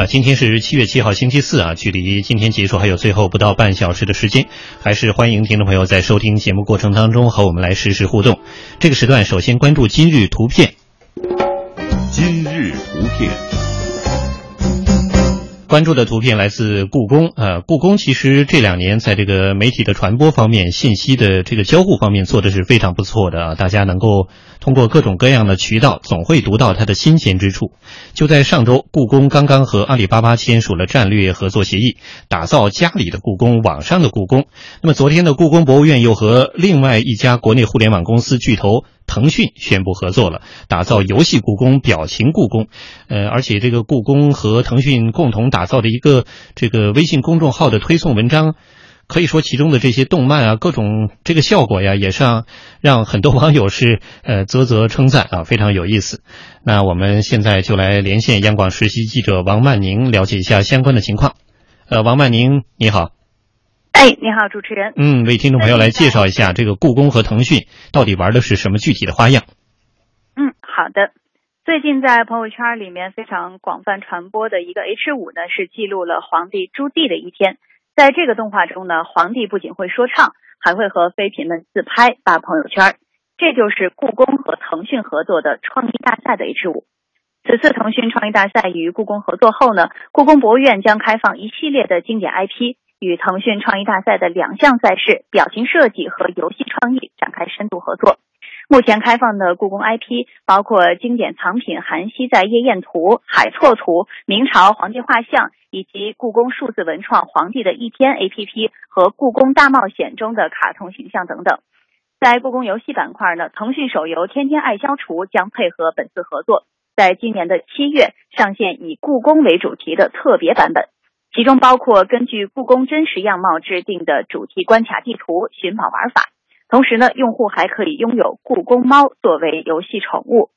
啊，今天是七月七号，星期四啊，距离今天结束还有最后不到半小时的时间，还是欢迎听众朋友在收听节目过程当中和我们来实时互动。这个时段首先关注今日图片。今日图片。关注的图片来自故宫，呃，故宫其实这两年在这个媒体的传播方面、信息的这个交互方面做的是非常不错的啊，大家能够通过各种各样的渠道，总会读到它的新鲜之处。就在上周，故宫刚刚和阿里巴巴签署了战略合作协议，打造家里的故宫、网上的故宫。那么昨天的故宫博物院又和另外一家国内互联网公司巨头。腾讯宣布合作了，打造游戏故宫、表情故宫，呃，而且这个故宫和腾讯共同打造的一个这个微信公众号的推送文章，可以说其中的这些动漫啊，各种这个效果呀，也是让让很多网友是呃啧啧称赞啊，非常有意思。那我们现在就来连线央广实习记者王曼宁，了解一下相关的情况。呃，王曼宁，你好。哎，你好，主持人。嗯，为听众朋友来介绍一下这个故宫和腾讯到底玩的是什么具体的花样。嗯，好的。最近在朋友圈里面非常广泛传播的一个 H 五呢，是记录了皇帝朱棣的一天。在这个动画中呢，皇帝不仅会说唱，还会和妃嫔们自拍发朋友圈。这就是故宫和腾讯合作的创意大赛的 H 五。此次腾讯创意大赛与故宫合作后呢，故宫博物院将开放一系列的经典 IP。与腾讯创意大赛的两项赛事——表情设计和游戏创意展开深度合作。目前开放的故宫 IP 包括经典藏品《韩熙载夜宴图》《海错图》《明朝皇帝画像》，以及故宫数字文创《皇帝的一天》APP 和《故宫大冒险》中的卡通形象等等。在故宫游戏板块呢，腾讯手游《天天爱消除》将配合本次合作，在今年的七月上线以故宫为主题的特别版本。其中包括根据故宫真实样貌制定的主题关卡地图、寻宝玩法。同时呢，用户还可以拥有故宫猫作为游戏宠物。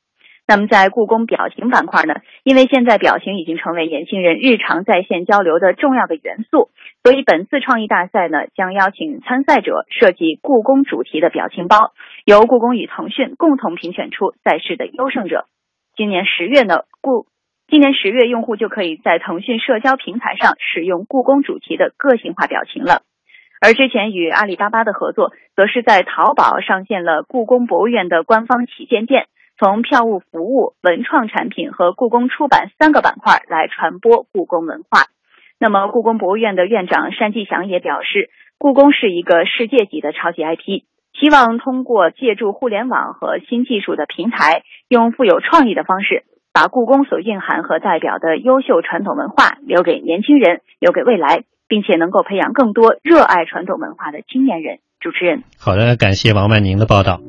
那么在故宫表情板块呢，因为现在表情已经成为年轻人日常在线交流的重要的元素，所以本次创意大赛呢，将邀请参赛者设计故宫主题的表情包，由故宫与腾讯共同评选出赛事的优胜者。今年十月呢，故今年十月，用户就可以在腾讯社交平台上使用故宫主题的个性化表情了。而之前与阿里巴巴的合作，则是在淘宝上线了故宫博物院的官方旗舰店，从票务服务、文创产品和故宫出版三个板块来传播故宫文化。那么，故宫博物院的院长单霁翔也表示，故宫是一个世界级的超级 IP，希望通过借助互联网和新技术的平台，用富有创意的方式。把故宫所蕴含和代表的优秀传统文化留给年轻人，留给未来，并且能够培养更多热爱传统文化的青年人。主持人，好的，感谢王曼宁的报道。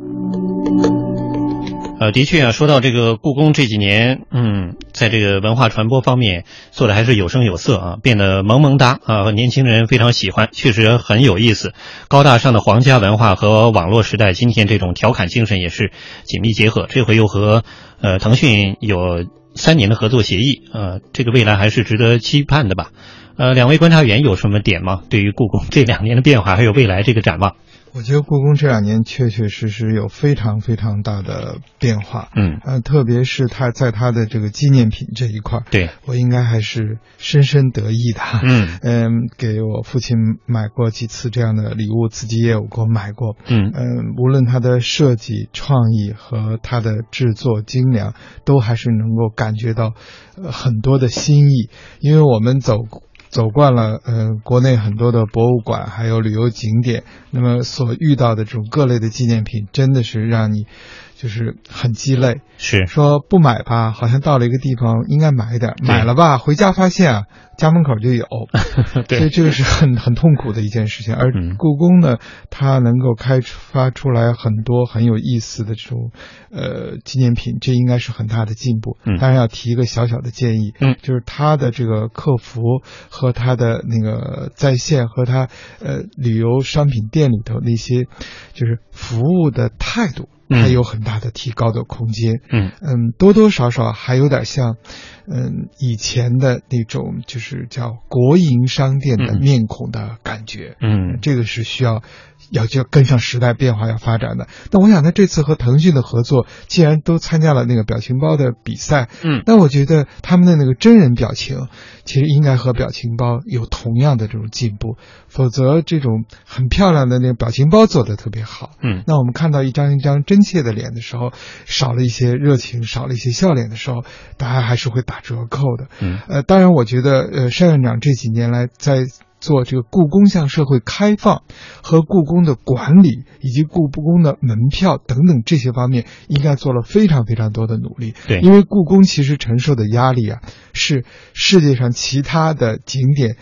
呃，的确啊，说到这个故宫这几年，嗯，在这个文化传播方面做的还是有声有色啊，变得萌萌哒啊，年轻人非常喜欢，确实很有意思。高大上的皇家文化和网络时代今天这种调侃精神也是紧密结合。这回又和呃腾讯有三年的合作协议，呃，这个未来还是值得期盼的吧。呃，两位观察员有什么点吗？对于故宫这两年的变化还有未来这个展望？我觉得故宫这两年确确实实有非常非常大的变化，嗯，呃，特别是它在它的这个纪念品这一块，对我应该还是深深得意的，嗯。嗯，给我父亲买过几次这样的礼物，自己也有过买过，嗯。嗯，无论它的设计创意和它的制作精良，都还是能够感觉到很多的心意，因为我们走。走惯了，呃，国内很多的博物馆，还有旅游景点，那么所遇到的这种各类的纪念品，真的是让你。就是很鸡肋，是。说不买吧，好像到了一个地方应该买一点，买了吧，回家发现啊，家门口就有，所以这个是很很痛苦的一件事情。而故宫呢，它能够开发出来很多很有意思的这种呃纪念品，这应该是很大的进步。当然要提一个小小的建议，嗯，就是它的这个客服和它的那个在线和它呃旅游商品店里头那些就是服务的态度。还有很大的提高的空间。嗯嗯，多多少少还有点像嗯以前的那种就是叫国营商店的嗯面孔的感觉。嗯这个是需要要就要跟上时代变化要发展的。那我想他这次和腾讯的合作，既然都参加了那个表情包的比赛，嗯那我觉得他们的那个真人表情，其实应该和表情包有同样的这种进步，否则这种很漂亮的那个表情包做的特别好。嗯那我们看到一张一张真切的脸的时候，少了一些热情，少了一些笑脸的时候，大家还是会打折扣的。嗯呃，当然，我觉得呃，单院长这几年来在做这个故宫向社会开放和故宫的管理以及故宫的门票等等这些方面，应该做了非常非常多的努力。对因为故宫其实承受的压力啊，是世界上其他的景点。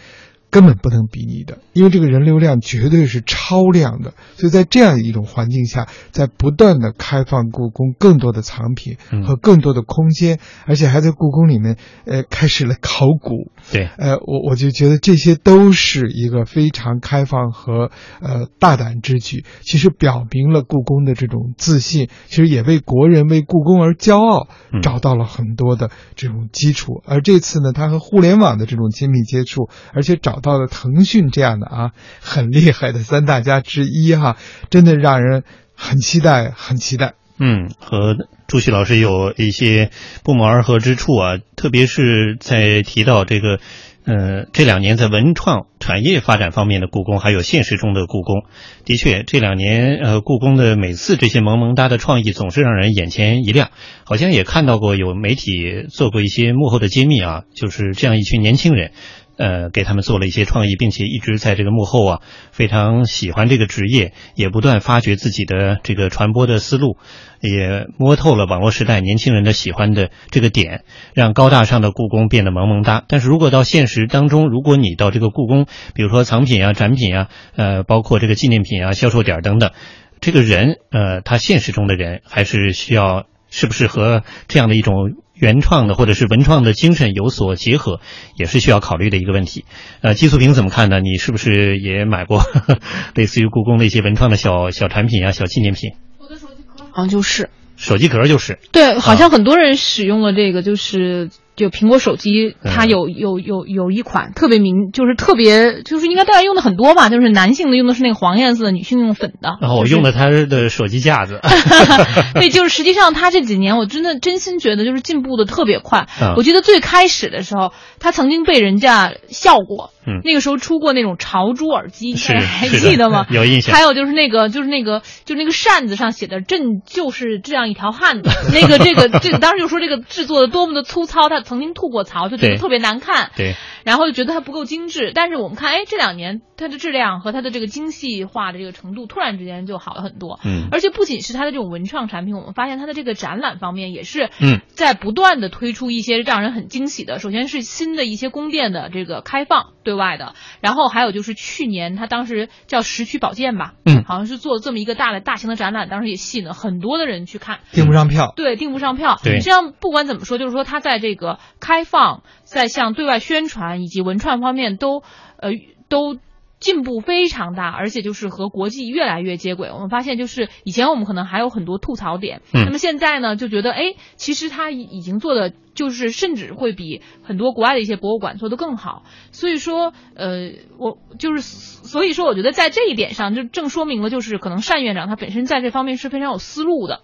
根本不能比拟的，因为这个人流量绝对是超量的，所以在这样一种环境下，在不断的开放故宫更多的藏品嗯。和更多的空间，而且还在故宫里面，呃，开始了考古，对，呃，我我就觉得这些都是一个非常开放和呃大胆之举，其实表明了故宫的这种自信，其实也为国人为故宫而骄傲嗯。找到了很多的这种基础。而这次呢，它和互联网的这种亲密接触，而且找到了腾讯这样的啊很厉害的三大家之一哈，真的让人很期待，很期待。嗯，和朱旭老师有一些不谋而合之处啊，特别是在提到这个，呃，这两年在文创产业发展方面的故宫，还有现实中的故宫，的确这两年呃，故宫的每次这些萌萌哒的创意总是让人眼前一亮，好像也看到过有媒体做过一些幕后的揭秘啊，就是这样一群年轻人。呃，给他们做了一些创意，并且一直在这个幕后啊，非常喜欢这个职业，也不断发掘自己的这个传播的思路，也摸透了网络时代年轻人的喜欢的这个点，让高大上的故宫变得萌萌哒。但是如果到现实当中，如果你到这个故宫，比如说藏品啊、展品啊，呃，包括这个纪念品啊、销售点等等，这个人，呃，他现实中的人还是需要，是不是和这样的一种原创的或者是文创的精神有所结合，也是需要考虑的一个问题。呃，季素平怎么看呢？你是不是也买过 类似于故宫的一些文创的小小产品啊、小纪念品？我的手机壳好像就是手机壳就是，对，好像很多人使用了这个，就是就苹果手机，它嗯有有有有一款特别明，就是特别就是应该大家用的很多吧，就是男性的用的是那个黄颜色的，女性用粉的。然后我用了它的手机架子，对，就是实际上它这几年，我真的真心觉得就是进步的特别快。嗯我记得最开始的时候，它曾经被人家笑过。嗯那个时候出过那种潮珠耳机，是大家还记得吗？有印象还有就是那个，就是那个，就是那个扇子上写的“朕就是这样一条汉子”。那个，这个，这个，当时就说这个制作的多么的粗糙，他曾经吐过槽，就觉得特别难看。对，然后就觉得它不够精致。但是我们看，哎，这两年它的质量和它的这个精细化的这个程度，突然之间就好了很多。嗯而且不仅是它的这种文创产品，我们发现它的这个展览方面也是嗯在不断的推出一些让人很惊喜的。首先是新的一些宫殿的这个开放对外的，然后还有就是去年它当时叫石渠宝剑吧，嗯好像是做了这么一个大的大型的展览，当时也吸引了很多的人去看。订不上票，对，订不上票。对实际上不管怎么说，就是说它在这个开放、在向对外宣传以及文创方面都呃都。进步非常大，而且就是和国际越来越接轨。我们发现，就是以前我们可能还有很多吐槽点，嗯那么现在呢，就觉得哎，其实它已已经做的就是甚至会比很多国外的一些博物馆做得更好。所以说，呃，我就是所以说，我觉得在这一点上，就正说明了，就是可能单院长他本身在这方面是非常有思路的。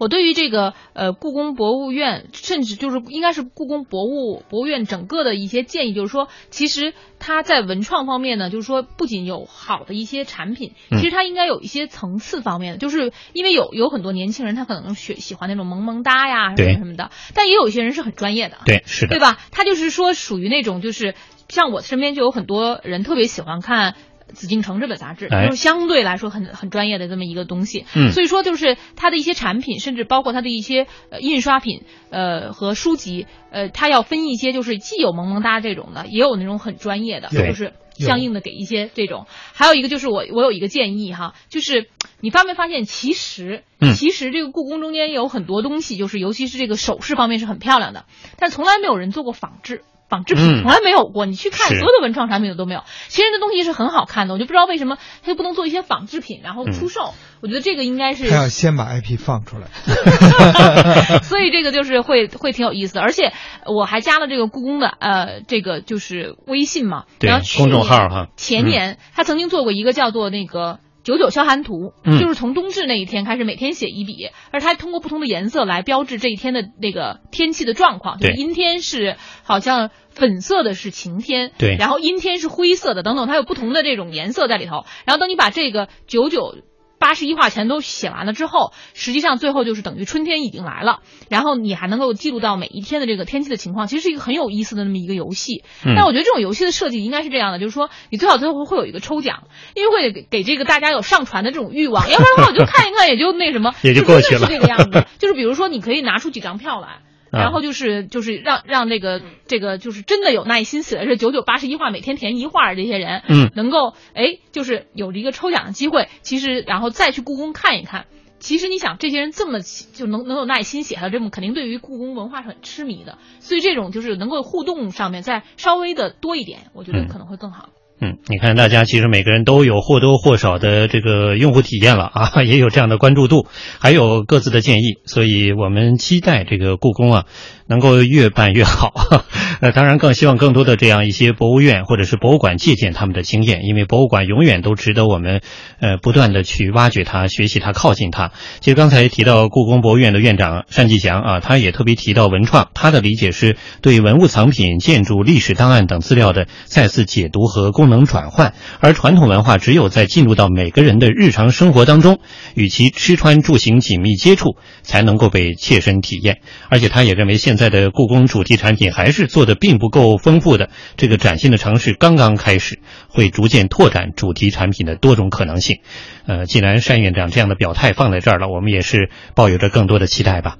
我对于这个呃故宫博物院，甚至就是应该是故宫博物博物院整个的一些建议，就是说，其实它在文创方面呢，就是说不仅有好的一些产品，嗯其实它应该有一些层次方面的，就是因为有有很多年轻人他可能喜喜欢那种萌萌哒呀什么什么的，但也有一些人是很专业的，对，是的对，吧？他就是说属于那种就是像我身边就有很多人特别喜欢看。紫禁城这本杂志，哎。就是相对来说很很专业的这么一个东西，嗯。所以说就是它的一些产品，甚至包括它的一些呃印刷品，呃和书籍，呃，它要分一些，就是既有萌萌哒这种的，也有那种很专业的，就是相应的给一些这种。还有一个就是我我有一个建议哈，就是你发没发现，其实嗯。其实这个故宫中间有很多东西，就是尤其是这个首饰方面是很漂亮的，但从来没有人做过仿制。仿制品，嗯从来没有过。你去看所有的文创产品都没有。其实这东西是很好看的，我就不知道为什么它就不能做一些仿制品，然后出售。我觉得这个应该是他要先把 IP 放出来。所以这个就是会会挺有意思的，而且我还加了这个故宫的呃这个就是微信嘛，对然后去公众年号哈前年、他曾经做过一个叫做那个。九九消寒图，嗯就是从冬至那一天开始，每天写一笔，而它通过不同的颜色来标志这一天的那个天气的状况。就是对阴天是好像粉色的是晴天，对然后阴天是灰色的，等等，它有不同的这种颜色在里头。然后等你把这个九九八十一话全都写完了之后，实际上最后就是等于春天已经来了，然后你还能够记录到每一天的这个天气的情况，其实是一个很有意思的那么一个游戏。嗯但我觉得这种游戏的设计应该是这样的，就是说你最好最后会有一个抽奖，因为会给给这个大家有上传的这种欲望，要不然的话我就看一看也就那什么，也就真的过去了是这个样子。就是比如说你可以拿出几张票来。啊然后就是就是让让这个这个就是真的有耐心写的是九九八十一画，每天填一画的这些人，嗯能够哎就是有一个抽奖的机会。其实然后再去故宫看一看，其实你想这些人这么就能能有耐心写下这么，肯定对于故宫文化是很痴迷的。所以这种就是能够互动上面再稍微的多一点，我觉得嗯可能会更好。嗯，嗯你看，大家其实每个人都有或多或少的这个用户体验了啊，也有这样的关注度，还有各自的建议，所以我们期待这个故宫啊能够越办越好。呃，当然更希望更多的这样一些博物院或者是博物馆借鉴他们的经验，因为博物馆永远都值得我们呃不断的去挖掘它、学习它、靠近它。其实刚才提到故宫博物院的院长单霁翔啊，他也特别提到文创，他的理解是对文物藏品、建筑、历史档案等资料的再次解读和功能转换，而传统文化只有在进入到每个人的日常生活当中，与其吃穿住行紧密接触，才能够被切身体验。而且他也认为现在的故宫主题产品还是做的的并不够丰富的，这个崭新的尝试刚刚开始，会逐渐拓展主题产品的多种可能性。呃，既然单院长这样的表态放在这儿了，我们也是抱有着更多的期待吧。